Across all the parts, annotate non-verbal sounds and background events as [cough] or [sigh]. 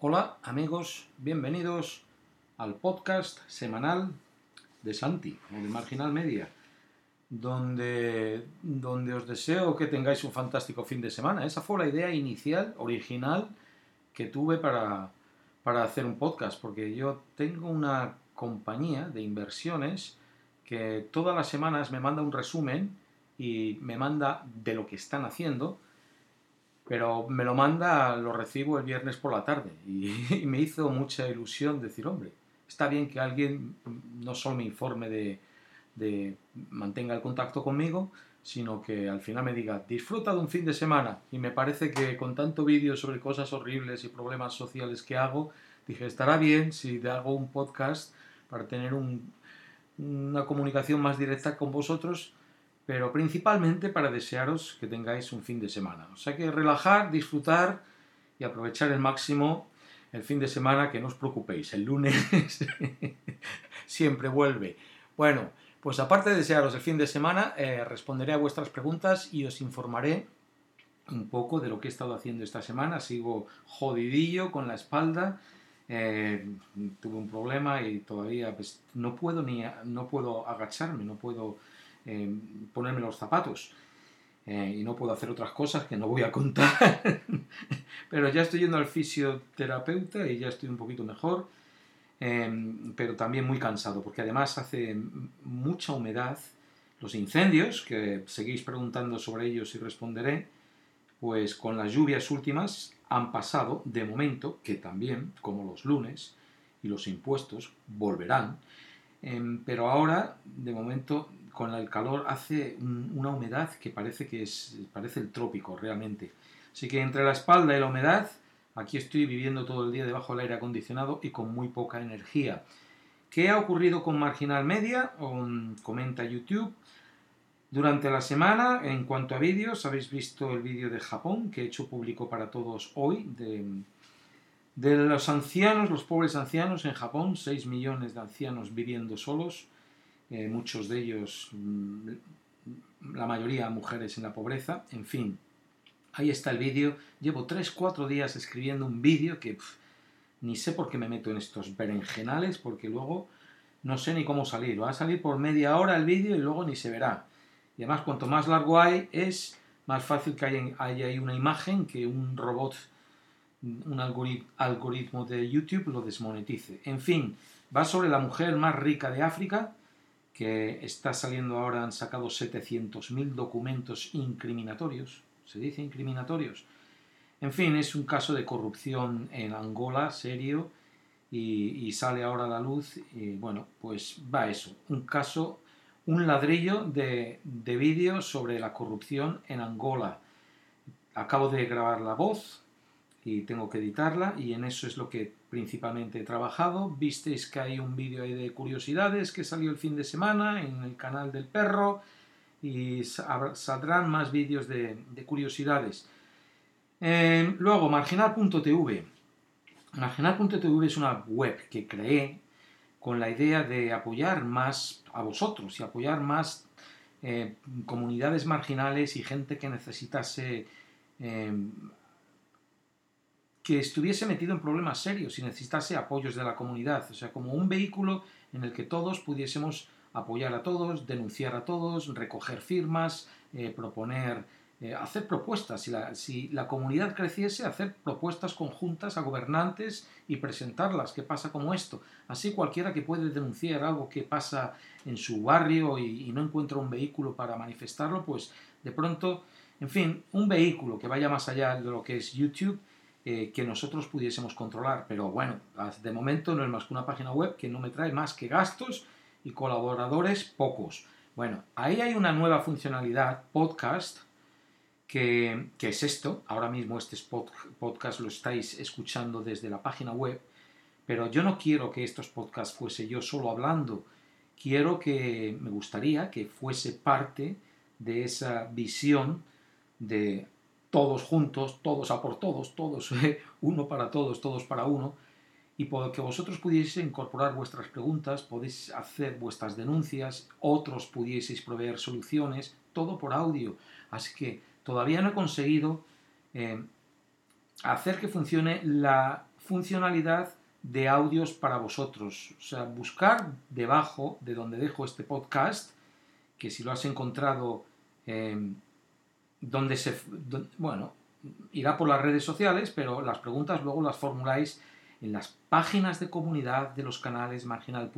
Hola amigos, bienvenidos al podcast semanal de Santi, o de Marginal Media, donde, donde os deseo que tengáis un fantástico fin de semana. Esa fue la idea inicial, original, que tuve para, para hacer un podcast, porque yo tengo una compañía de inversiones que todas las semanas me manda un resumen y me manda de lo que están haciendo pero me lo manda, lo recibo el viernes por la tarde [laughs] y, me hizo mucha ilusión decir, hombre, está bien que alguien no solo me informe de, de, mantenga el contacto conmigo, sino que al final me diga, disfruta de un fin de semana. Y me parece que con tanto vídeo sobre cosas horribles y problemas sociales que hago, dije, estará bien si hago un podcast para tener un, una comunicación más directa con vosotros pero principalmente para desearos que tengáis un fin de semana. O sea que relajar, disfrutar y aprovechar el máximo el fin de semana, que no os preocupéis, el lunes [laughs] siempre vuelve. Bueno, pues aparte de desearos el fin de semana, eh, responderé a vuestras preguntas y os informaré un poco de lo que he estado haciendo esta semana. Sigo jodidillo con la espalda. Eh, tuve un problema y todavía pues, no puedo ni no puedo agacharme, no puedo eh, ponerme los zapatos. Eh, y no puedo hacer otras cosas que no voy a contar. [laughs] pero ya estoy yendo al fisioterapeuta y ya estoy un poquito mejor. Eh, pero también muy cansado, porque además hace mucha humedad. Los incendios, que seguís preguntando sobre ellos y responderé, pues con las lluvias últimas han pasado, de momento, que también, como los lunes y los impuestos, volverán. pero ahora, de momento, con el calor hace una humedad que parece que es parece el trópico realmente. Así que entre la espalda y la humedad, aquí estoy viviendo todo el día debajo del aire acondicionado y con muy poca energía. ¿Qué ha ocurrido con Marginal Media? comenta YouTube. Durante la semana, en cuanto a vídeos, habéis visto el vídeo de Japón que he hecho público para todos hoy, de, de los ancianos, los pobres ancianos en Japón, 6 millones de ancianos viviendo solos eh, muchos de ellos, mm, la mayoría mujeres en la pobreza, en fin. Ahí está el vídeo. Llevo 3-4 días escribiendo un vídeo que ni sé por qué me meto en estos berenjenales, porque luego no sé ni cómo salir. Va a salir por media hora el vídeo y luego ni se verá. Y además, cuanto más largo hay, es más fácil que haya, haya una imagen que un robot, un algoritmo de YouTube lo desmonetice. En fin, va sobre la mujer más rica de África que está saliendo ahora, han sacado 700.000 documentos incriminatorios, se dice incriminatorios. En fin, es un caso de corrupción en Angola, serio, y, sale ahora a la luz, y bueno, pues va eso, un caso, un ladrillo de, de vídeo sobre la corrupción en Angola. Acabo de grabar la voz, y tengo que editarla y en eso es lo que principalmente he trabajado. Visteis que hay un vídeo de curiosidades que salió el fin de semana en el canal del perro y saldrán más vídeos de, curiosidades. Eh, luego, marginal.tv. Marginal.tv es una web que creé con la idea de apoyar más a vosotros y apoyar más eh, comunidades marginales y gente que necesitase eh, que estuviese metido en problemas serios y necesitase apoyos de la comunidad, o sea, como un vehículo en el que todos pudiésemos apoyar a todos, denunciar a todos, recoger firmas, eh, proponer, eh, hacer propuestas. Si la, comunidad creciese, hacer propuestas conjuntas a gobernantes y presentarlas. ¿Qué pasa como esto? Así cualquiera que puede denunciar algo que pasa en su barrio y, y no encuentra un vehículo para manifestarlo, pues de pronto, en fin, un vehículo que vaya más allá de lo que es YouTube eh, que nosotros pudiésemos controlar. Pero bueno, de momento no es más que una página web que no me trae más que gastos y colaboradores pocos. Bueno, ahí hay una nueva funcionalidad, podcast, que, es esto. Ahora mismo este podcast lo estáis escuchando desde la página web, pero yo no quiero que estos podcasts fuese yo solo hablando. Quiero que, me gustaría que fuese parte de esa visión de todos juntos, todos a por todos, todos, [laughs] uno para todos, todos para uno, y por que vosotros pudieseis incorporar vuestras preguntas, podéis hacer vuestras denuncias, otros pudieseis proveer soluciones, todo por audio. Así que todavía no he conseguido eh, hacer que funcione la funcionalidad de audios para vosotros. O sea, buscar debajo de donde dejo este podcast, que si lo has encontrado em, donde se... bueno, irá por las redes sociales, pero las preguntas luego las formuláis en las páginas de comunidad de los canales marginal.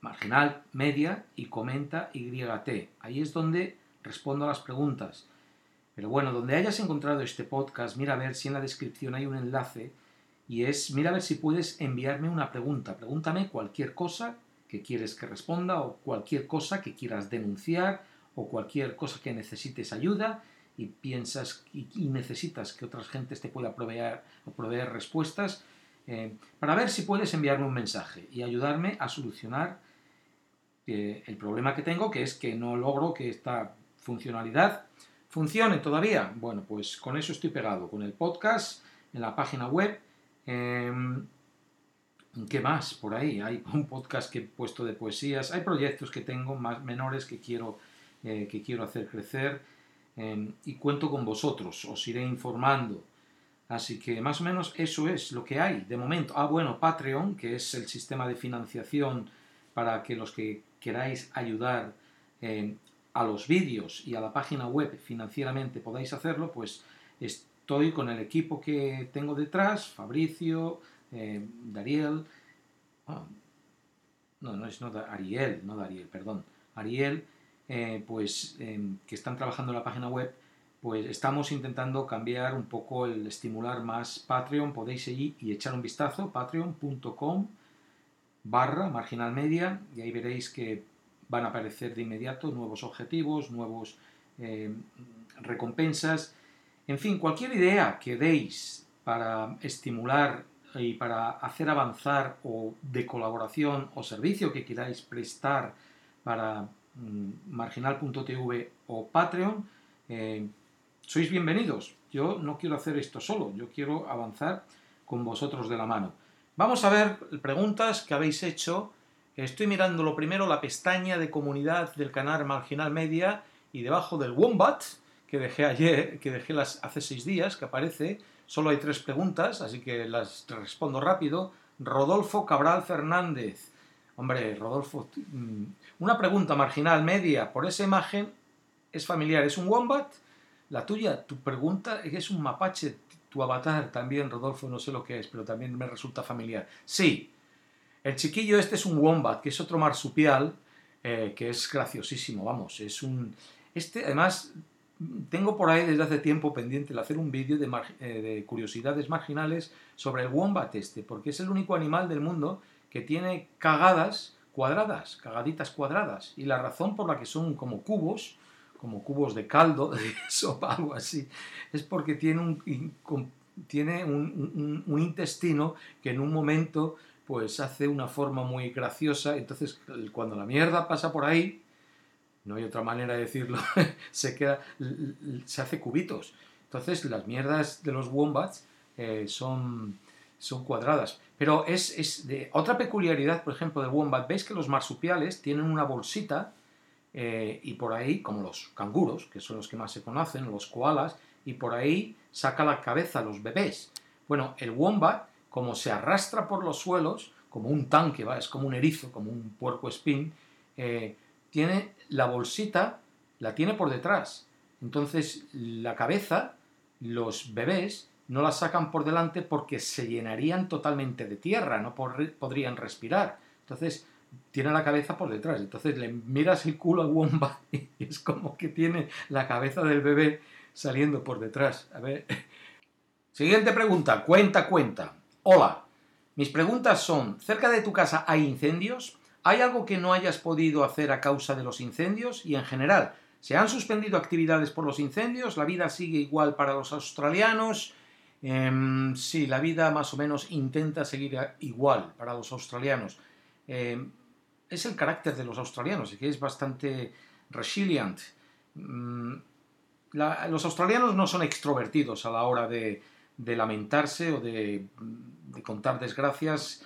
marginal media y comenta YT. Ahí es donde respondo a las preguntas. Pero bueno, donde hayas encontrado este podcast, mira a ver si en la descripción hay un enlace y es, mira a ver si puedes enviarme una pregunta. Pregúntame cualquier cosa que quieres que responda o cualquier cosa que quieras denunciar o cualquier cosa que necesites ayuda y piensas y, necesitas que otras gentes te pueda proveer, proveer respuestas, eh, para ver si puedes enviarme un mensaje y ayudarme a solucionar eh, el problema que tengo, que es que no logro que esta funcionalidad funcione todavía. Bueno, pues con eso estoy pegado, con el podcast, en la página web. Em, ¿Qué más? Por ahí hay un podcast que he puesto de poesías, hay proyectos que tengo más menores que quiero, eh, que quiero hacer crecer em, y cuento con vosotros, os iré informando. Así que más o menos eso es lo que hay de momento. Ah, bueno, Patreon, que es el sistema de financiación para que los que queráis ayudar em, a los vídeos y a la página web financieramente podáis hacerlo, pues estoy con el equipo que tengo detrás, Fabricio, eh, Dariel, ah, no, no es no, Ariel, no Dariel, perdón, Ariel, eh, pues em, que están trabajando en la página web, pues estamos intentando cambiar un poco el estimular más Patreon, podéis seguir y echar un vistazo, patreon.com barra marginal media, y ahí veréis que van a aparecer de inmediato nuevos objetivos, nuevos eh, recompensas, en fin, cualquier idea que deis para estimular y para hacer avanzar o de colaboración o servicio que queráis prestar para marginal.tv o Patreon, eh, sois bienvenidos. Yo no quiero hacer esto solo, yo quiero avanzar con vosotros de la mano. Vamos a ver preguntas que habéis hecho Estoy mirando lo primero la pestaña de comunidad del canal Marginal Media y debajo del Wombat, que dejé ayer, que dejé las, hace seis días, que aparece, solo hay tres preguntas, así que las respondo rápido. Rodolfo Cabral Fernández. Hombre, Rodolfo, mm, una pregunta marginal media por esa imagen es familiar, ¿es un wombat? La tuya, tu pregunta es un mapache, tu avatar también, Rodolfo, no sé lo que es, pero también me resulta familiar. Sí, el chiquillo este es un wombat, que es otro marsupial, eh, que es graciosísimo, vamos, es un... Este, además, tengo por ahí desde hace tiempo pendiente el hacer un vídeo de, eh, de, curiosidades marginales sobre el wombat este, porque es el único animal del mundo que tiene cagadas cuadradas, cagaditas cuadradas, y la razón por la que son como cubos, como cubos de caldo, [laughs] de sopa, algo así, es porque tiene un, tiene un, intestino que en un momento pues hace una forma muy graciosa. Entonces, cuando la mierda pasa por ahí, no hay otra manera de decirlo, [laughs] se queda, se hace cubitos. Entonces, las mierdas de los wombats eh, son, son cuadradas. Pero es, de otra peculiaridad, por ejemplo, del wombat. Veis que los marsupiales tienen una bolsita eh, y por ahí, como los canguros, que son los que más se conocen, los koalas, y por ahí saca la cabeza los bebés. Bueno, el wombat como se arrastra por los suelos, como un tanque, ¿va? es como un erizo, como un puerco espín, eh, tiene la bolsita, la tiene por detrás. Entonces la cabeza, los bebés, no la sacan por delante porque se llenarían totalmente de tierra, no podrían respirar. Entonces tiene la cabeza por detrás. Entonces le miras el culo al wombat [laughs] y es como que tiene la cabeza del bebé saliendo por detrás. A ver. Siguiente pregunta, cuenta, cuenta. Hola, mis preguntas son, ¿cerca de tu casa hay incendios? ¿Hay algo que no hayas podido hacer a causa de los incendios? Y en general, ¿se han suspendido actividades por los incendios? ¿La vida sigue igual para los australianos? Em, sí, la vida más o menos intenta seguir igual para los australianos. Em, es el carácter de los australianos, que es bastante resilient. Mm, los australianos no son extrovertidos a la hora de, de lamentarse o de, contar desgracias,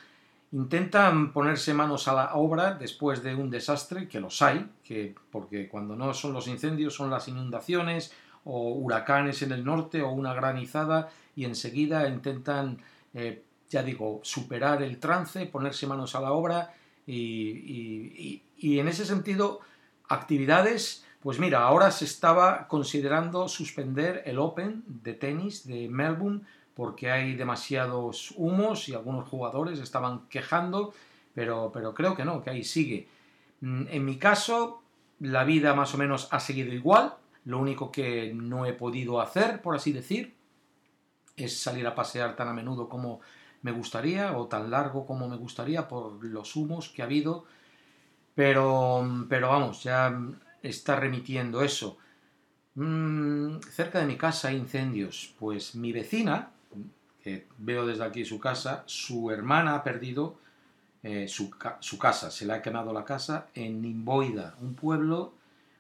intentan ponerse manos a la obra después de un desastre, que los hay, que, porque cuando no son los incendios son las inundaciones o huracanes en el norte o una granizada y enseguida intentan eh, ya digo, superar el trance, ponerse manos a la obra y, y en ese sentido, actividades, pues mira, ahora se estaba considerando suspender el Open de tenis de Melbourne porque hay demasiados humos y algunos jugadores estaban quejando, pero, pero creo que no, que ahí sigue. Mm, en mi caso, la vida más o menos ha seguido igual, lo único que no he podido hacer, por así decir, es salir a pasear tan a menudo como me gustaría o tan largo como me gustaría por los humos que ha habido, pero, pero vamos, ya está remitiendo eso. Mm, cerca de mi casa hay incendios, pues mi vecina, que veo desde aquí su casa, su hermana ha perdido eh, su, casa, se le ha quemado la casa en Nimboida, un pueblo,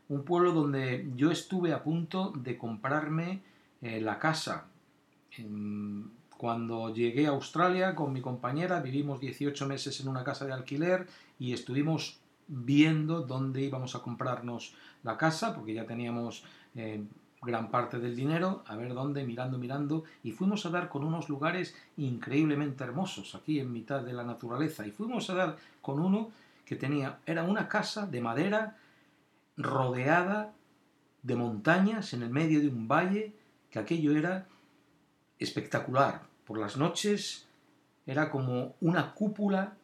un pueblo donde yo estuve a punto de comprarme eh, la casa. Cuando llegué a Australia con mi compañera, vivimos 18 meses en una casa de alquiler y estuvimos viendo dónde íbamos a comprarnos la casa, porque ya teníamos eh, gran parte del dinero, a ver dónde, mirando, mirando, y fuimos a dar con unos lugares increíblemente hermosos, aquí en mitad de la naturaleza, y fuimos a dar con uno que tenía, era una casa de madera rodeada de montañas en el medio de un valle, que aquello era espectacular. Por las noches era como una cúpula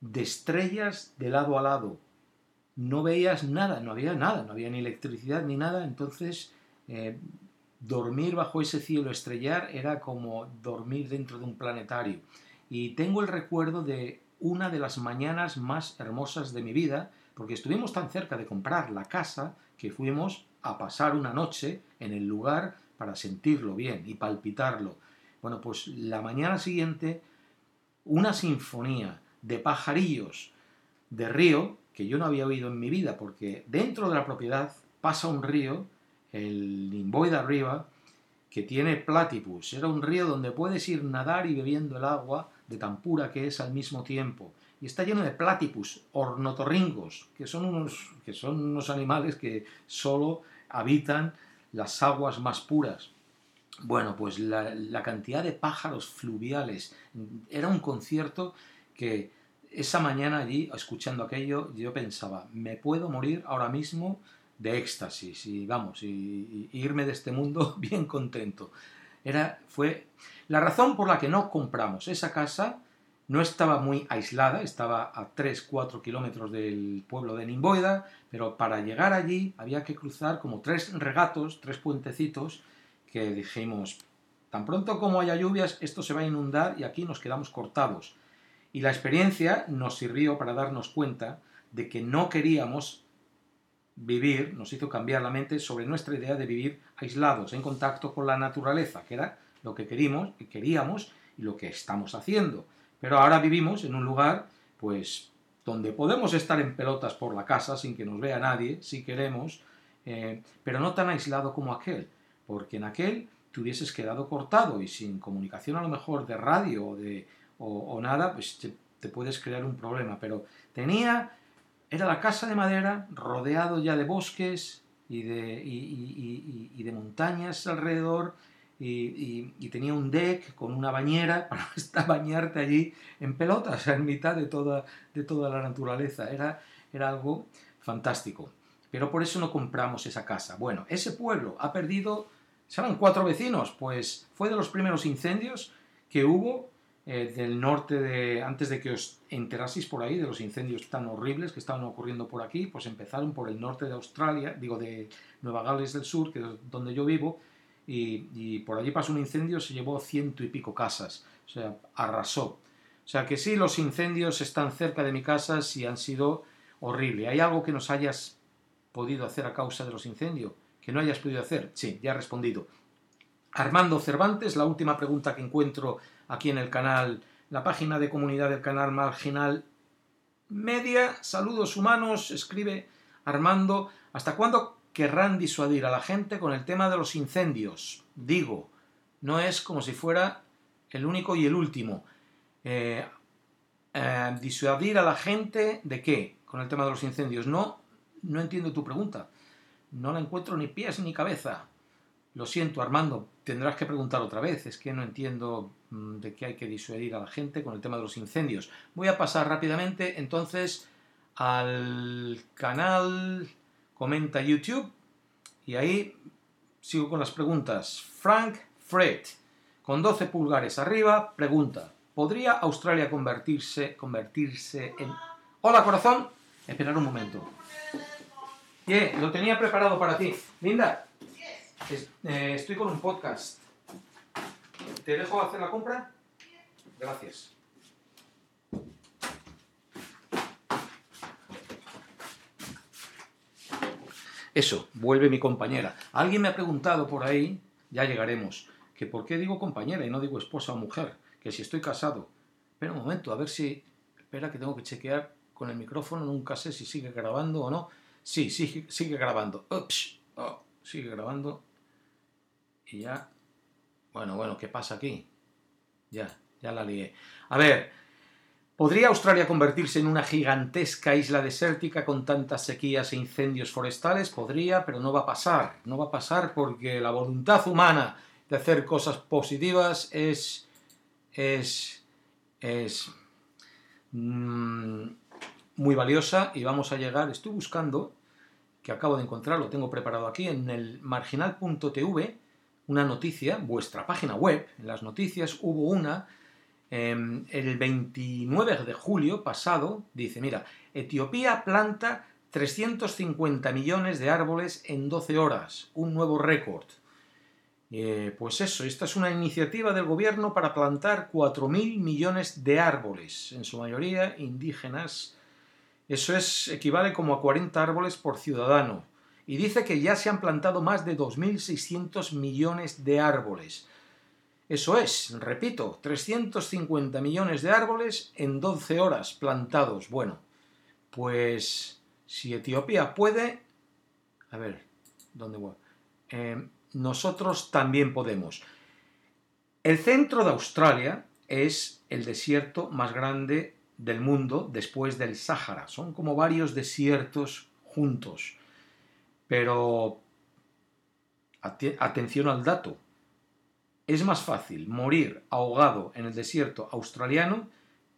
de estrellas de lado a lado. No veías nada, no había nada, no había ni electricidad ni nada, entonces eh, dormir bajo ese cielo estrellar era como dormir dentro de un planetario. Y tengo el recuerdo de una de las mañanas más hermosas de mi vida, porque estuvimos tan cerca de comprar la casa que fuimos a pasar una noche en el lugar para sentirlo bien y palpitarlo. Bueno, pues la mañana siguiente, una sinfonía de pajarillos de río que yo no había oído en mi vida, porque dentro de la propiedad pasa un río el de arriba, que tiene platypus. Era un río donde puedes ir nadar y bebiendo el agua de tan pura que es al mismo tiempo. Y está lleno de platypus, ornotorringos, que son unos, que son unos animales que solo habitan las aguas más puras. Bueno, pues la, cantidad de pájaros fluviales. Era un concierto que esa mañana allí, escuchando aquello, yo pensaba, me puedo morir ahora mismo de éxtasis y vamos, y, irme de este mundo [laughs] bien contento. Era, fue la razón por la que no compramos esa casa. No estaba muy aislada, estaba a 3-4 kilómetros del pueblo de Nimboida, pero para llegar allí había que cruzar como tres regatos, tres puentecitos, que dijimos, tan pronto como haya lluvias, esto se va a inundar y aquí nos quedamos cortados. Y la experiencia nos sirvió para darnos cuenta de que no queríamos vivir nos hizo cambiar la mente sobre nuestra idea de vivir aislados, en contacto con la naturaleza, que era lo que queríamos, queríamos y lo que estamos haciendo. Pero ahora vivimos en un lugar, pues, donde podemos estar en pelotas por la casa sin que nos vea nadie, si queremos, eh, pero no tan aislado como aquel, porque en aquel te hubieses quedado cortado y sin comunicación a lo mejor de radio o, de, o, nada, pues te puedes crear un problema. Pero tenía era la casa de madera, rodeado ya de bosques y de, y, de montañas alrededor, y, tenía un deck con una bañera [laughs] para bañarte allí en pelotas, en mitad de toda, de toda la naturaleza. Era, era algo fantástico. Pero por eso no compramos esa casa. Bueno, ese pueblo ha perdido, serán cuatro vecinos, pues fue de los primeros incendios que hubo eh, del norte de, antes de que os enteraseis por ahí de los incendios tan horribles que estaban ocurriendo por aquí, pues empezaron por el norte de Australia, digo de Nueva Gales del Sur, que es donde yo vivo, y, por allí pasó un incendio, se llevó ciento y pico casas, o sea, arrasó. O sea que sí, los incendios están cerca de mi casa y han sido horribles. ¿Hay algo que nos hayas podido hacer a causa de los incendios? ¿Que no hayas podido hacer? Sí, ya he respondido. Armando Cervantes, la última pregunta que encuentro aquí en el canal, la página de comunidad del canal Marginal Media. Saludos humanos, escribe Armando. ¿Hasta cuándo querrán disuadir a la gente con el tema de los incendios? Digo, no es como si fuera el único y el último. Eh, eh, disuadir a la gente de qué con el tema de los incendios. No, no entiendo tu pregunta. No la encuentro ni pies ni cabeza. Lo siento, Armando, tendrás que preguntar otra vez. Es que no entiendo mm, de qué hay que disuadir a la gente con el tema de los incendios. Voy a pasar rápidamente entonces al canal Comenta YouTube y ahí sigo con las preguntas. Frank Fred, con 12 pulgares arriba, pregunta, ¿podría Australia convertirse, convertirse en... Hola corazón, esperar un momento. Yeah, lo tenía preparado para ti. Linda, eh, estoy con un podcast. ¿Te dejo hacer la compra? Gracias. Eso, vuelve mi compañera. Alguien me ha preguntado por ahí, ya llegaremos, que por qué digo compañera y no digo esposa o mujer, que si estoy casado. Espera un momento, a ver si... Espera que tengo que chequear con el micrófono, nunca sé si sigue grabando o no. Sí, sigue, sigue grabando. Ups, oh, sigue grabando. Y ya... Bueno, bueno, ¿qué pasa aquí? Ya, ya la lié. A ver, ¿podría Australia convertirse en una gigantesca isla desértica con tantas sequías e incendios forestales? Podría, pero no va a pasar. No va a pasar porque la voluntad humana de hacer cosas positivas es... es... es... Mm, muy valiosa y vamos a llegar, estoy buscando, que acabo de encontrar, lo tengo preparado aquí, en el marginal.tv, una noticia, vuestra página web, en las noticias hubo una, em, el 29 de julio pasado, dice, mira, Etiopía planta 350 millones de árboles en 12 horas, un nuevo récord. Eh, pues eso, esta es una iniciativa del gobierno para plantar 4.000 millones de árboles, en su mayoría indígenas, eso es, equivale como a 40 árboles por ciudadano. Y dice que ya se han plantado más de 2.600 millones de árboles. Eso es, repito, 350 millones de árboles en 12 horas plantados. Bueno, pues si Etiopía puede... A ver, ¿dónde voy? Eh, nosotros también podemos. El centro de Australia es el desierto más grande del mundo después del Sáhara. Son como varios desiertos juntos. Pero atención al dato. Es más fácil morir ahogado en el desierto australiano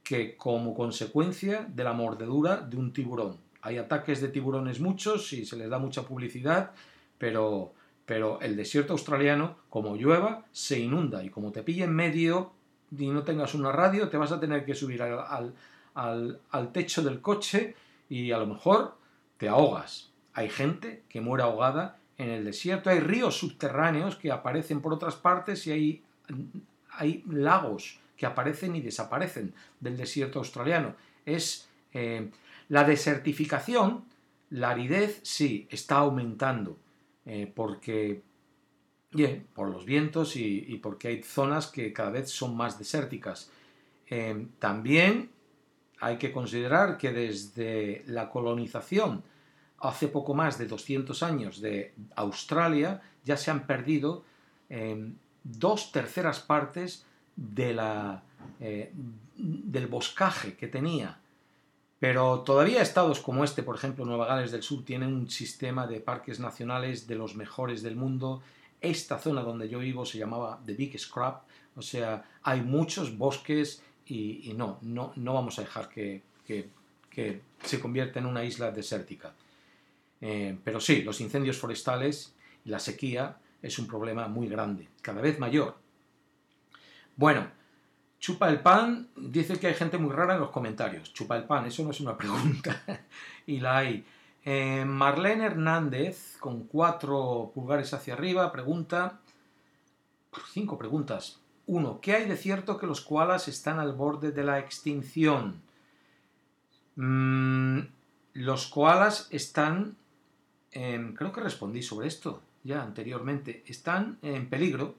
que como consecuencia de la mordedura de un tiburón. Hay ataques de tiburones muchos y se les da mucha publicidad, pero, pero el desierto australiano, como llueva, se inunda y como te pille en medio y no tengas una radio, te vas a tener que subir al, al, techo del coche y a lo mejor te ahogas. Hay gente que muere ahogada en el desierto, hay ríos subterráneos que aparecen por otras partes y hay, lagos que aparecen y desaparecen del desierto australiano. Es eh, la desertificación, la aridez sí está aumentando eh, porque por los vientos y, porque hay zonas que cada vez son más desérticas. Eh, también hay que considerar que desde la colonización hace poco más de 200 años de Australia ya se han perdido em, dos terceras partes de la, eh, del boscaje que tenía. Pero todavía estados como este, por ejemplo Nueva Gales del Sur, tienen un sistema de parques nacionales de los mejores del mundo. Esta zona donde yo vivo se llamaba The Big Scrap, o sea, hay muchos bosques y, no, no, no, vamos a dejar que, se convierta en una isla desértica. Eh, pero sí, los incendios forestales y la sequía es un problema muy grande, cada vez mayor. Bueno, chupa el pan, dice que hay gente muy rara en los comentarios. Chupa el pan, eso no es una [laughs] pregunta, y la hay. Eh, Marlene Hernández, con cuatro pulgares hacia arriba, pregunta, cinco preguntas. Uno, ¿qué hay de cierto que los koalas están al borde de la extinción? Mm, los koalas están, creo que respondí sobre esto ya anteriormente, están en peligro,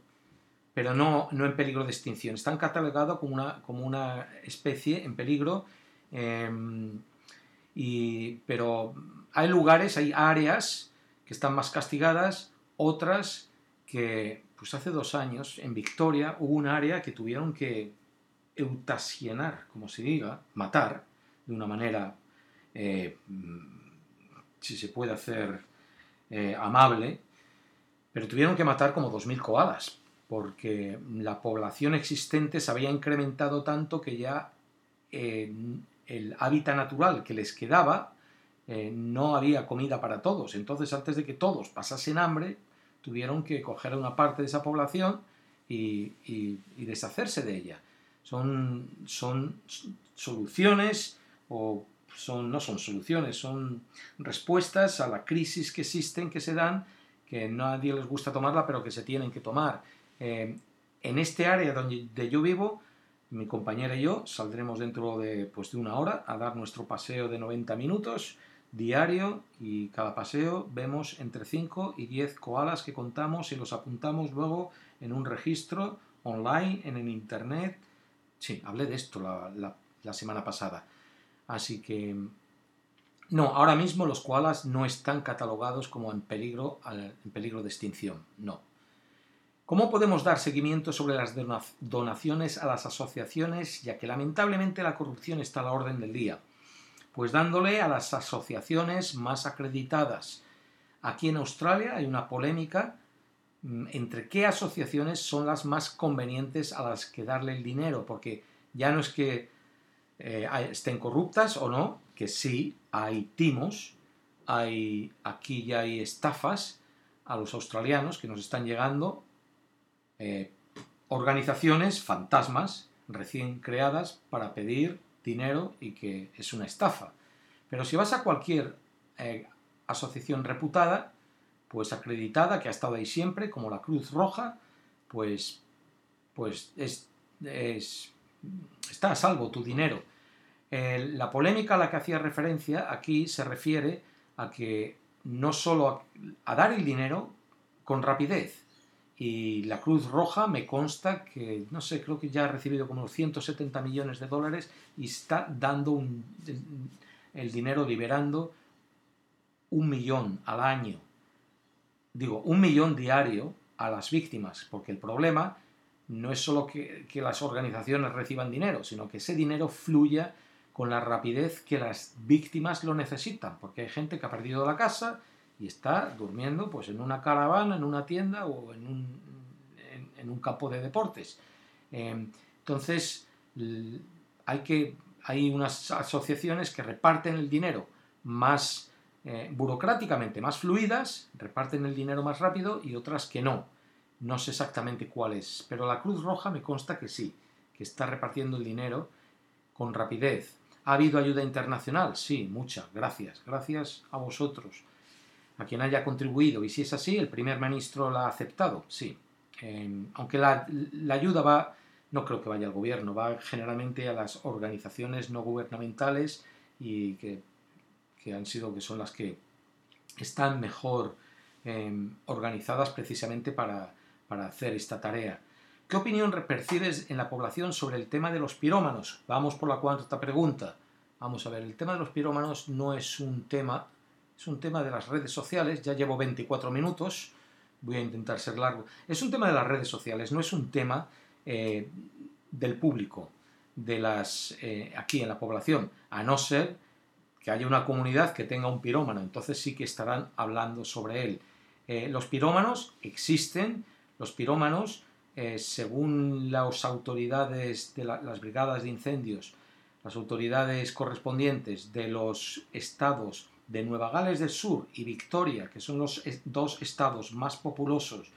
pero no, no en peligro de extinción. Están catalogados como una, como una especie en peligro, em, y, pero hay lugares, hay áreas que están más castigadas, otras que pues hace dos años en Victoria hubo un área que tuvieron que eutasionar, como se diga, matar de una manera, eh, si se puede hacer, eh, amable, pero tuvieron que matar como 2.000 koalas, porque la población existente se había incrementado tanto que ya eh, el hábitat natural que les quedaba eh, no había comida para todos. Entonces, antes de que todos pasasen hambre, tuvieron que coger una parte de esa población y, deshacerse de ella. Son, son soluciones o son, no son soluciones, son respuestas a la crisis que existen, que se dan, que nadie les gusta tomarla, pero que se tienen que tomar. Eh, en este área donde yo vivo, mi compañera y yo saldremos dentro de, pues, de una hora a dar nuestro paseo de 90 minutos diario y cada paseo vemos entre 5 y 10 koalas que contamos y los apuntamos luego en un registro online, en el internet. Sí, hablé de esto la, la semana pasada. Así que no, ahora mismo los koalas no están catalogados como en peligro, en peligro de extinción, no. ¿Cómo podemos dar seguimiento sobre las donaciones a las asociaciones, ya que lamentablemente la corrupción está a la orden del día? Pues dándole a las asociaciones más acreditadas. Aquí en Australia hay una polémica mm, entre qué asociaciones son las más convenientes a las que darle el dinero, porque ya no es que eh, estén corruptas o no, que sí, hay timos, hay, aquí ya hay estafas a los australianos que nos están llegando, eh, organizaciones fantasmas recién creadas para pedir dinero y que es una estafa. Pero si vas a cualquier eh, asociación reputada, pues acreditada, que ha estado ahí siempre, como la Cruz Roja, pues, pues es está a salvo tu dinero. la polémica a la que hacía referencia aquí se refiere a que no solo a, dar el dinero con rapidez, y la Cruz Roja me consta que, no sé, creo que ya ha recibido como 170 millones de dólares y está dando el dinero, liberando un millón al año, digo, un millón diario a las víctimas, porque el problema no es solo que, las organizaciones reciban dinero, sino que ese dinero fluya con la rapidez que las víctimas lo necesitan, porque hay gente que ha perdido la casa y está durmiendo pues en una caravana, en una tienda o en un, en, un campo de deportes. Em, entonces, hay, que, hay unas asociaciones que reparten el dinero más eh, burocráticamente, más fluidas, reparten el dinero más rápido y otras que no. No sé exactamente cuál es, pero la Cruz Roja me consta que sí, que está repartiendo el dinero con rapidez. ¿Ha habido ayuda internacional? Sí, mucha. Gracias. Gracias a vosotros, a quien haya contribuido. Y si es así, el primer ministro la ha aceptado. Sí. Em, aunque la, ayuda va, no creo que vaya al gobierno, va generalmente a las organizaciones no gubernamentales y que, han sido, que son las que están mejor em, organizadas precisamente para, para hacer esta tarea. ¿Qué opinión percibes en la población sobre el tema de los pirómanos? Vamos por la cuarta pregunta. Vamos a ver, el tema de los pirómanos no es un tema, es un tema de las redes sociales. Ya llevo 24 minutos, voy a intentar ser largo. Es un tema de las redes sociales, no es un tema eh, del público, de las eh, aquí en la población, a no ser que haya una comunidad que tenga un pirómano, entonces sí que estarán hablando sobre él. Eh, los pirómanos existen, los pirómanos, eh, según las autoridades de las brigadas de incendios, las autoridades correspondientes de los estados de Nueva Gales del Sur y Victoria, que son los dos estados más populosos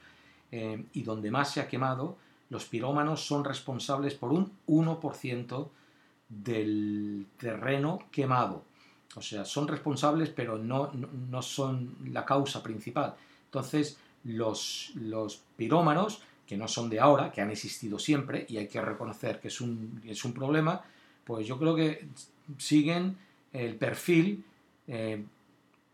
eh, y donde más se ha quemado, los pirómanos son responsables por un 1% del terreno quemado. O sea, son responsables, pero no, no son la causa principal. Entonces, los, los pirómanos, que no son de ahora, que han existido siempre, y hay que reconocer que es un, es un problema, pues yo creo que siguen el perfil eh,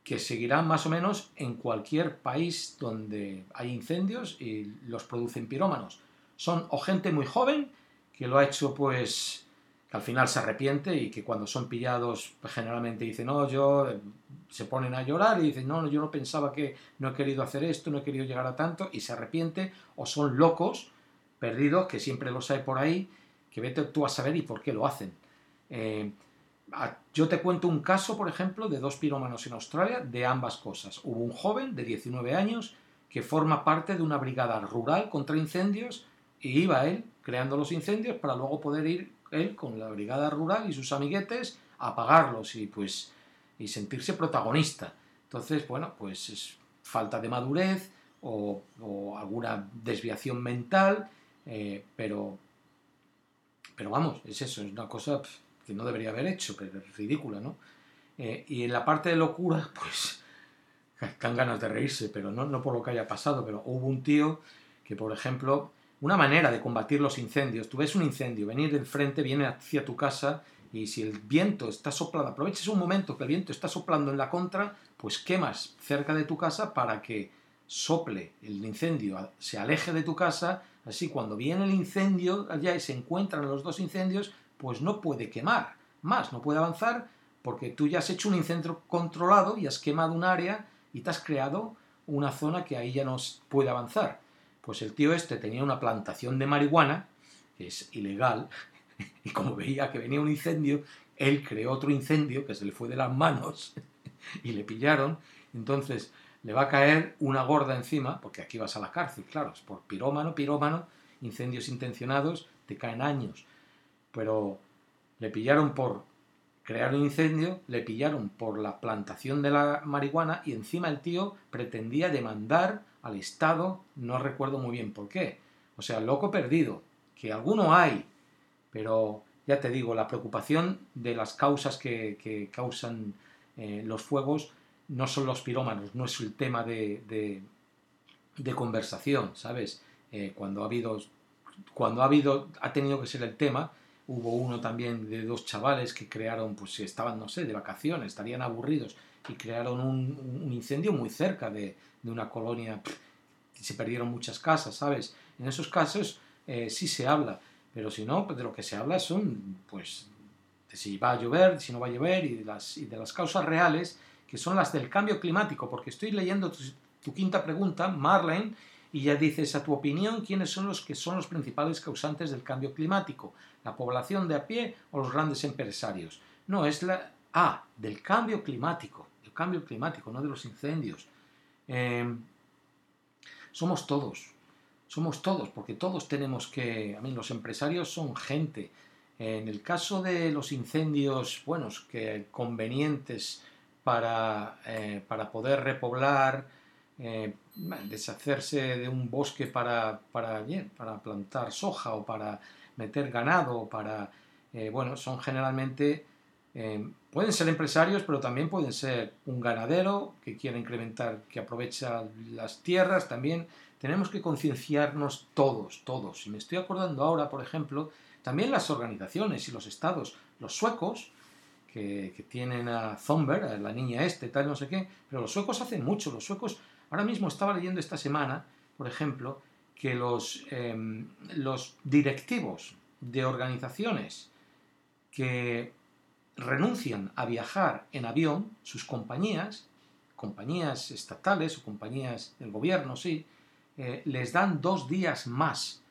que seguirán más o menos en cualquier país donde hay incendios y los producen pirómanos. Son o gente muy joven que lo ha hecho pues al final se arrepiente y que cuando son pillados pues, generalmente dicen, no, yo se ponen a llorar y dicen, no, yo no pensaba que no he querido hacer esto, no he querido llegar a tanto y se arrepiente o son locos, perdidos, que siempre los hay por ahí, que vete tú a saber y por qué lo hacen. Eh, yo te cuento un caso, por ejemplo, de dos pirómanos en Australia de ambas cosas. Hubo un joven de 19 años que forma parte de una brigada rural contra incendios y iba él creando los incendios para luego poder ir él con la brigada rural y sus amiguetes a apagarlos y pues y sentirse protagonista. Entonces, bueno, pues es falta de madurez o, alguna desviación mental, eh, pero, pero vamos, es eso, es una cosa que no debería haber hecho, pero es ridícula, ¿no? Eh, y en la parte de locura, [laughs] pues dan ganas de reírse, pero no, no por lo que haya pasado, pero hubo un tío que, por ejemplo, una manera de combatir los incendios, tú ves un incendio venir del frente, viene hacia tu casa y si el viento está soplando, aproveches un momento que el viento está soplando en la contra, pues quemas cerca de tu casa para que sople el incendio, se aleje de tu casa, así cuando viene el incendio allá y se encuentran los dos incendios, pues no puede quemar más, no puede avanzar porque tú ya has hecho un incendio controlado y has quemado un área y te has creado una zona que ahí ya no puede avanzar. Pues el tío este tenía una plantación de marihuana, que es ilegal, [laughs] y como veía que venía un incendio, él creó otro incendio que se le fue de las manos [laughs] y le pillaron. Entonces le va a caer una gorda encima, porque aquí vas a la cárcel, claro, es por pirómano, pirómano, incendios intencionados, te caen años. Pero le pillaron por crear un incendio, le pillaron por la plantación de la marihuana y encima el tío pretendía demandar al Estado, no recuerdo muy bien por qué. O sea, loco perdido, que alguno hay, pero ya te digo, la preocupación de las causas que, causan eh, los fuegos no son los pirómanos, no es el tema de, de, conversación, ¿sabes? Eh, cuando ha habido, cuando ha habido, ha tenido que ser el tema, hubo uno también de dos chavales que crearon, pues si estaban, no sé, de vacaciones, estarían aburridos y crearon un, incendio muy cerca de, una colonia, y se perdieron muchas casas, ¿sabes? En esos casos eh, sí se habla, pero si no, pues de lo que se habla son, pues, de si va a llover, si no va a llover, y de las, y de las causas reales, que son las del cambio climático, porque estoy leyendo tu, quinta pregunta, Marlene, y ya dices, a tu opinión, ¿quiénes son los que son los principales causantes del cambio climático? ¿La población de a pie o los grandes empresarios? No, es la A, del cambio climático, cambio climático, no de los incendios. Em, somos todos, somos todos, porque todos tenemos que, a mí los empresarios son gente. En el caso de los incendios, buenos, que convenientes para, eh, para poder repoblar, eh, deshacerse de un bosque para, para, para plantar soja o para meter ganado, para, eh, bueno, son generalmente, pueden ser empresarios, pero también pueden ser un ganadero que quiere incrementar, que aprovecha las tierras también tenemos que concienciarnos todos, todos. Y me estoy acordando ahora, por ejemplo, también las organizaciones y los estados, los suecos, que, tienen a Thunberg, la niña este, tal, no sé qué, pero los suecos hacen mucho. Los suecos, ahora mismo estaba leyendo esta semana, por ejemplo, que los, em, los directivos de organizaciones que renuncian a viajar en avión, sus compañías, compañías estatales o compañías del gobierno, sí, eh, les dan dos días más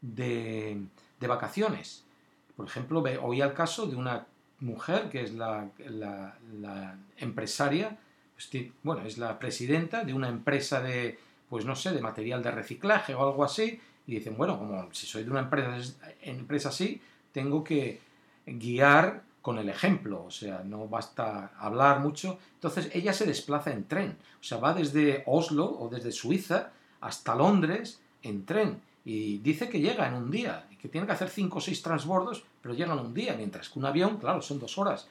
de, vacaciones. Por ejemplo, oí el caso de una mujer que es la, empresaria, bueno, es la presidenta de una empresa de, pues no sé, de material de reciclaje o algo así, y dicen, bueno, como si soy de una empresa, empresa así, tengo que guiar con el ejemplo, o sea, no basta hablar mucho. Entonces ella se desplaza en tren, o sea, va desde Oslo o desde Suiza hasta Londres en tren y dice que llega en un día que tiene que hacer cinco o seis transbordos, pero llega en un día, mientras que un avión, claro, son dos horas.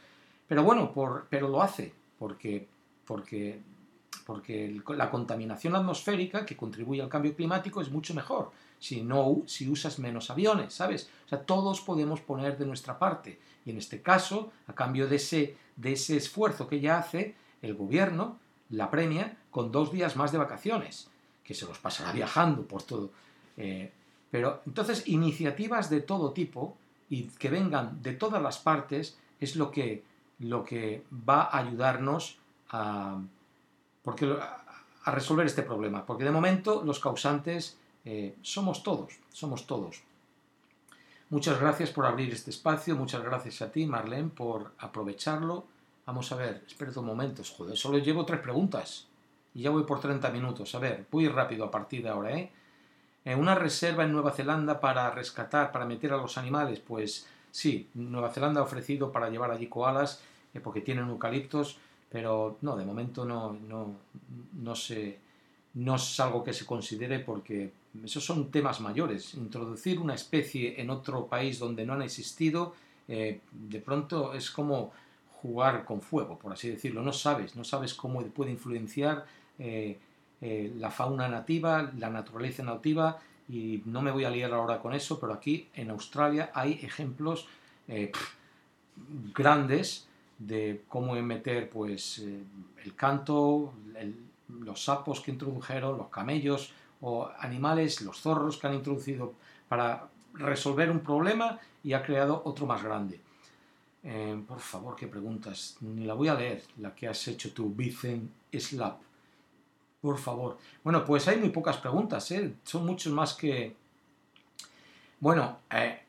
Pero bueno, por, pero lo hace porque, porque, porque la contaminación atmosférica que contribuye al cambio climático es mucho mejor si, no, si usas menos aviones, ¿sabes? O sea, todos podemos poner de nuestra parte. Y en este caso, a cambio de ese, de ese esfuerzo que ella hace, el gobierno la premia con dos días más de vacaciones que se los pasará viajando por todo. Eh, pero entonces iniciativas de todo tipo y que vengan de todas las partes es lo que, lo que va a ayudarnos a, porque, a resolver este problema. Porque de momento los causantes eh, somos todos, somos todos. Muchas gracias por abrir este espacio, muchas gracias a ti, Marlene, por aprovecharlo. Vamos a ver, espera un momento, joder, solo llevo tres preguntas. y ya voy por 30 minutos. A ver, voy rápido a partir de ahora, ¿eh? ¿eh? una reserva en Nueva Zelanda para rescatar, para meter a los animales, pues sí, Nueva Zelanda ha ofrecido para llevar allí koalas, eh, porque tienen eucaliptos, pero no, de momento no, no, no, se, no es algo que se considere porque esos son temas mayores. Introducir una especie en otro país donde no han existido, eh, de pronto es como jugar con fuego, por así decirlo. No sabes, no sabes cómo puede influenciar eh, eh, la fauna nativa, la naturaleza nativa, y no me voy a liar ahora con eso, pero aquí en Australia hay ejemplos grandes de cómo meter pues el canto, los sapos que introdujeron, los camellos o animales, los zorros que han introducido para resolver un problema y ha creado otro más grande. Eh, por favor, ¿qué preguntas? Ni la voy a leer, la que has hecho tú, Vicen Slap. Por favor. Bueno, pues hay muy pocas preguntas, ¿eh? Son muchos más que... Bueno, eh,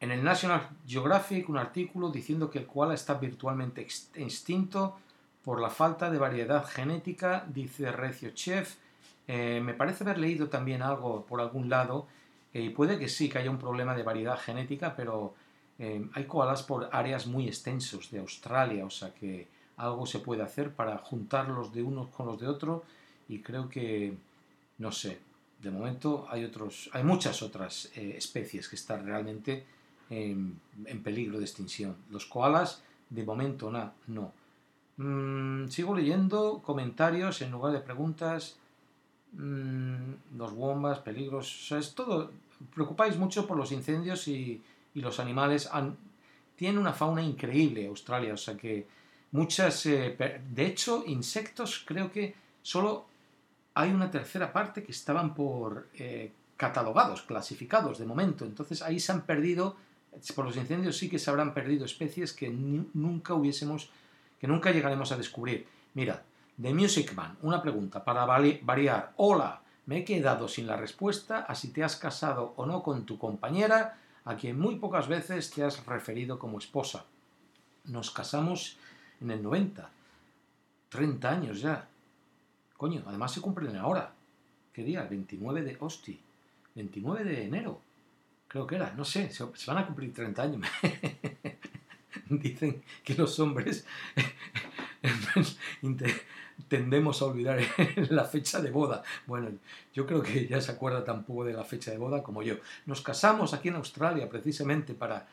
en el National Geographic un artículo diciendo que el koala está virtualmente extinto por la falta de variedad genética, dice Recio Chef. Eh, me parece haber leído también algo por algún lado, y puede que sí, que haya un problema de variedad genética, pero Em, hay koalas por áreas muy extensos de Australia, o sea que algo se puede hacer para juntarlos de unos con los de otros y creo que, no sé, de momento hay, otros, hay muchas otras eh, especies que están realmente en, peligro de extinción. Los koalas, de momento, no. Mm, sigo leyendo comentarios en lugar de preguntas. Mm, los bombas, peligros, es todo. Preocupáis mucho por los incendios y, los animales han, tienen una fauna increíble Australia, o sea que muchas, eh, de hecho, insectos creo que solo hay una tercera parte que estaban por eh, catalogados, clasificados de momento, entonces ahí se han perdido, por los incendios sí que se habrán perdido especies que nunca hubiésemos, que nunca llegaremos a descubrir. Mira, The Music Man, una pregunta para variar. Hola, me he quedado sin la respuesta a si te has casado o no con tu compañera a quien muy pocas veces te has referido como esposa. Nos casamos en el 90, 30 años ya. Coño, además se cumplen ahora. ¿Qué día? 29 de hosti. 29 de enero. Creo que era, no sé, se van a cumplir 30 años. [laughs] Dicen que los hombres [laughs] tendemos a olvidar [laughs] la fecha de boda. Bueno, yo creo que ya se acuerda tampoco de la fecha de boda como yo. Nos casamos aquí en Australia precisamente para,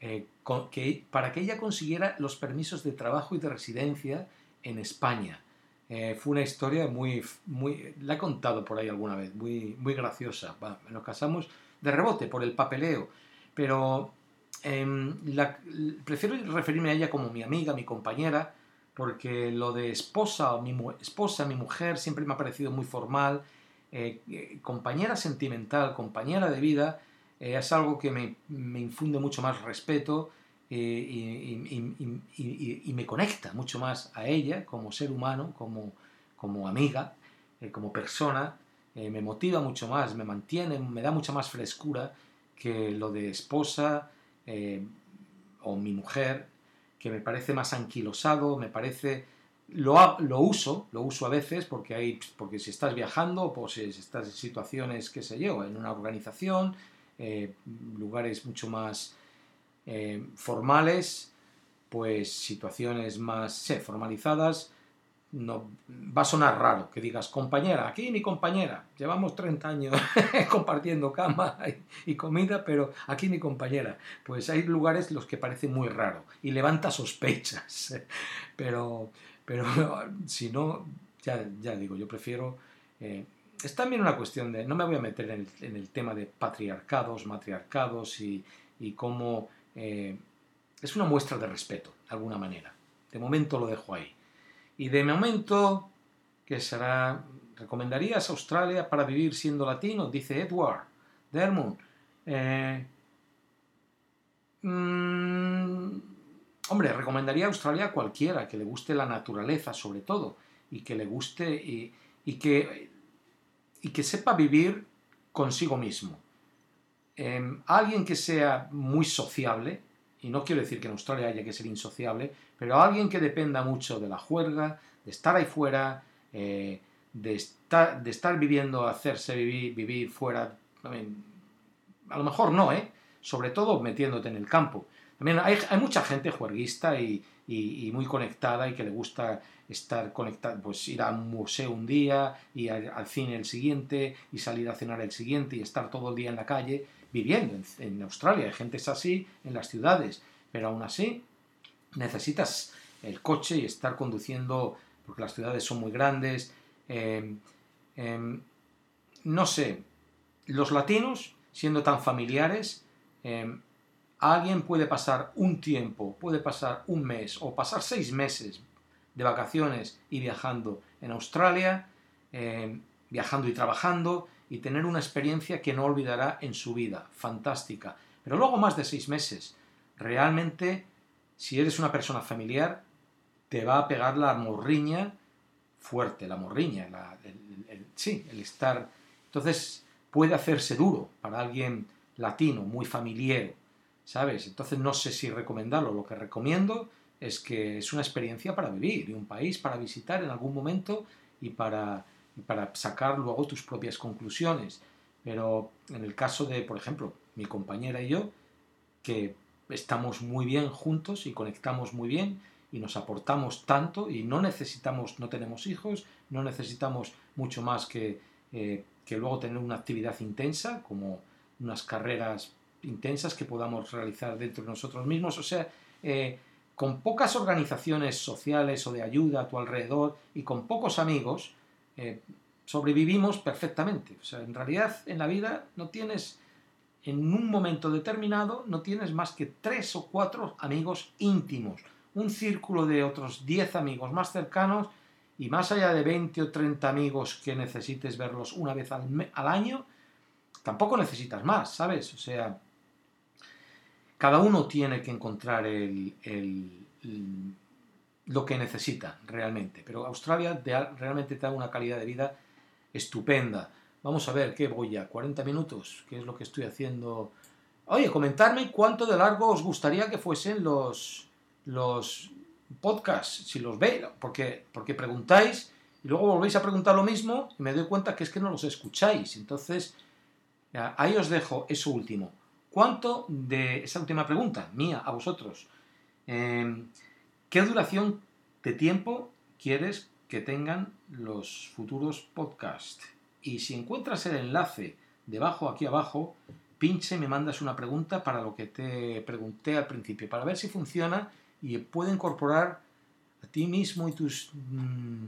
eh, que, para que ella consiguiera los permisos de trabajo y de residencia en España. Eh, fue una historia muy, muy, la he contado por ahí alguna vez, muy, muy graciosa. nos casamos de rebote por el papeleo, pero em, prefiero referirme a ella como mi amiga, mi compañera, porque lo de esposa o mi esposa, mi mujer, siempre me ha parecido muy formal. Eh, eh, compañera sentimental, compañera de vida, eh, es algo que me, infunde mucho más respeto y, me conecta mucho más a ella como ser humano, como, como amiga, como persona. me motiva mucho más, me mantiene, me da mucha más frescura que lo de esposa o mi mujer que me parece más anquilosado, me parece... Lo, lo uso, lo uso a veces porque, hay, porque si estás viajando, pues si estás en situaciones, qué sé yo, en una organización, eh, lugares mucho más eh, formales, pues situaciones más formalizadas, no, va a sonar raro que digas, compañera, aquí mi compañera, llevamos 30 años [laughs] compartiendo cama y comida, pero aquí mi compañera. Pues hay lugares los que parece muy raro y levanta sospechas, [laughs] pero, pero [laughs] si no, ya, ya digo, yo prefiero... Eh, es también una cuestión de, no me voy a meter en el, tema de patriarcados, matriarcados y, y cómo... Eh, es una muestra de respeto, de alguna manera. De momento lo dejo ahí. Y de momento, que será, ¿recomendarías Australia para vivir siendo latino? Dice Edward Dermond. Eh, mm, hombre, recomendaría Australia a cualquiera que le guste la naturaleza, sobre todo, y que le guste y, que, y que sepa vivir consigo mismo. Em, alguien que sea muy sociable, y no quiero decir que en Australia haya que ser insociable, pero alguien que dependa mucho de la juerga, de estar ahí fuera, eh, de estar, de estar viviendo, hacerse vivir, vivir fuera, a lo mejor no, ¿eh? sobre todo metiéndote en el campo. También hay, mucha gente juerguista y, muy conectada y que le gusta estar conectada, pues ir a un museo un día y al, cine el siguiente y salir a cenar el siguiente y estar todo el día en la calle viviendo en, Australia. Hay gente así en las ciudades, pero aún así necesitas el coche y estar conduciendo porque las ciudades son muy grandes. Em, em, no sé, los latinos, siendo tan familiares, em, alguien puede pasar un tiempo, puede pasar un mes o pasar seis meses de vacaciones y viajando en Australia, viajando y trabajando y tener una experiencia que no olvidará en su vida, fantástica. Pero luego más de seis meses, realmente, si eres una persona familiar, te va a pegar la morriña fuerte, la morriña, el, sí, el estar... Entonces puede hacerse duro para alguien latino, muy familiar, ¿sabes? Entonces no sé si recomendarlo. Lo que recomiendo es que es una experiencia para vivir y un país para visitar en algún momento y para, para sacar luego tus propias conclusiones. Pero en el caso de, por ejemplo, mi compañera y yo, que estamos muy bien juntos y conectamos muy bien, y nos aportamos tanto y no necesitamos, no tenemos hijos, no necesitamos mucho más que, eh, que luego tener una actividad intensa, como unas carreras intensas que podamos realizar dentro de nosotros mismos. O sea, eh, con pocas organizaciones sociales o de ayuda a tu alrededor y con pocos amigos, eh, sobrevivimos perfectamente. O sea, en realidad en la vida no tienes, en un momento determinado, no tienes más que tres o cuatro amigos íntimos un círculo de otros 10 amigos más cercanos y más allá de 20 o 30 amigos que necesites verlos una vez al, año, tampoco necesitas más, ¿sabes? O sea, cada uno tiene que encontrar el, lo que necesita realmente. Pero Australia realmente te da una calidad de vida estupenda. Vamos a ver, ¿qué voy ya? ¿40 minutos? ¿Qué es lo que estoy haciendo? Oye, comentarme cuánto de largo os gustaría que fuesen los, los podcasts, si los veis, porque, porque preguntáis y luego volvéis a preguntar lo mismo y me doy cuenta que es que no los escucháis. Entonces, ahí os dejo eso último. ¿Cuánto de esa última pregunta, mía, a vosotros? Em, ¿Qué duración de tiempo quieres que tengan los futuros podcasts? Y si encuentras el enlace debajo, aquí abajo, pinche, me mandas una pregunta para lo que te pregunté al principio, para ver si funciona y puede incorporar a ti mismo y tus... Mm,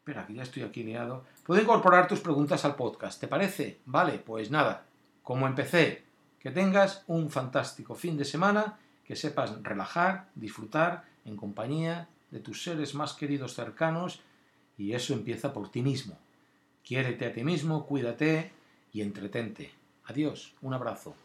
espera, que ya estoy aquí liado. Puede incorporar tus preguntas al podcast, ¿te parece? Vale, pues nada, como empecé, que tengas un fantástico fin de semana, que sepas relajar, disfrutar en compañía de tus seres más queridos cercanos y eso empieza por ti mismo. Quiérete a ti mismo, cuídate y entretente. Adiós, un abrazo.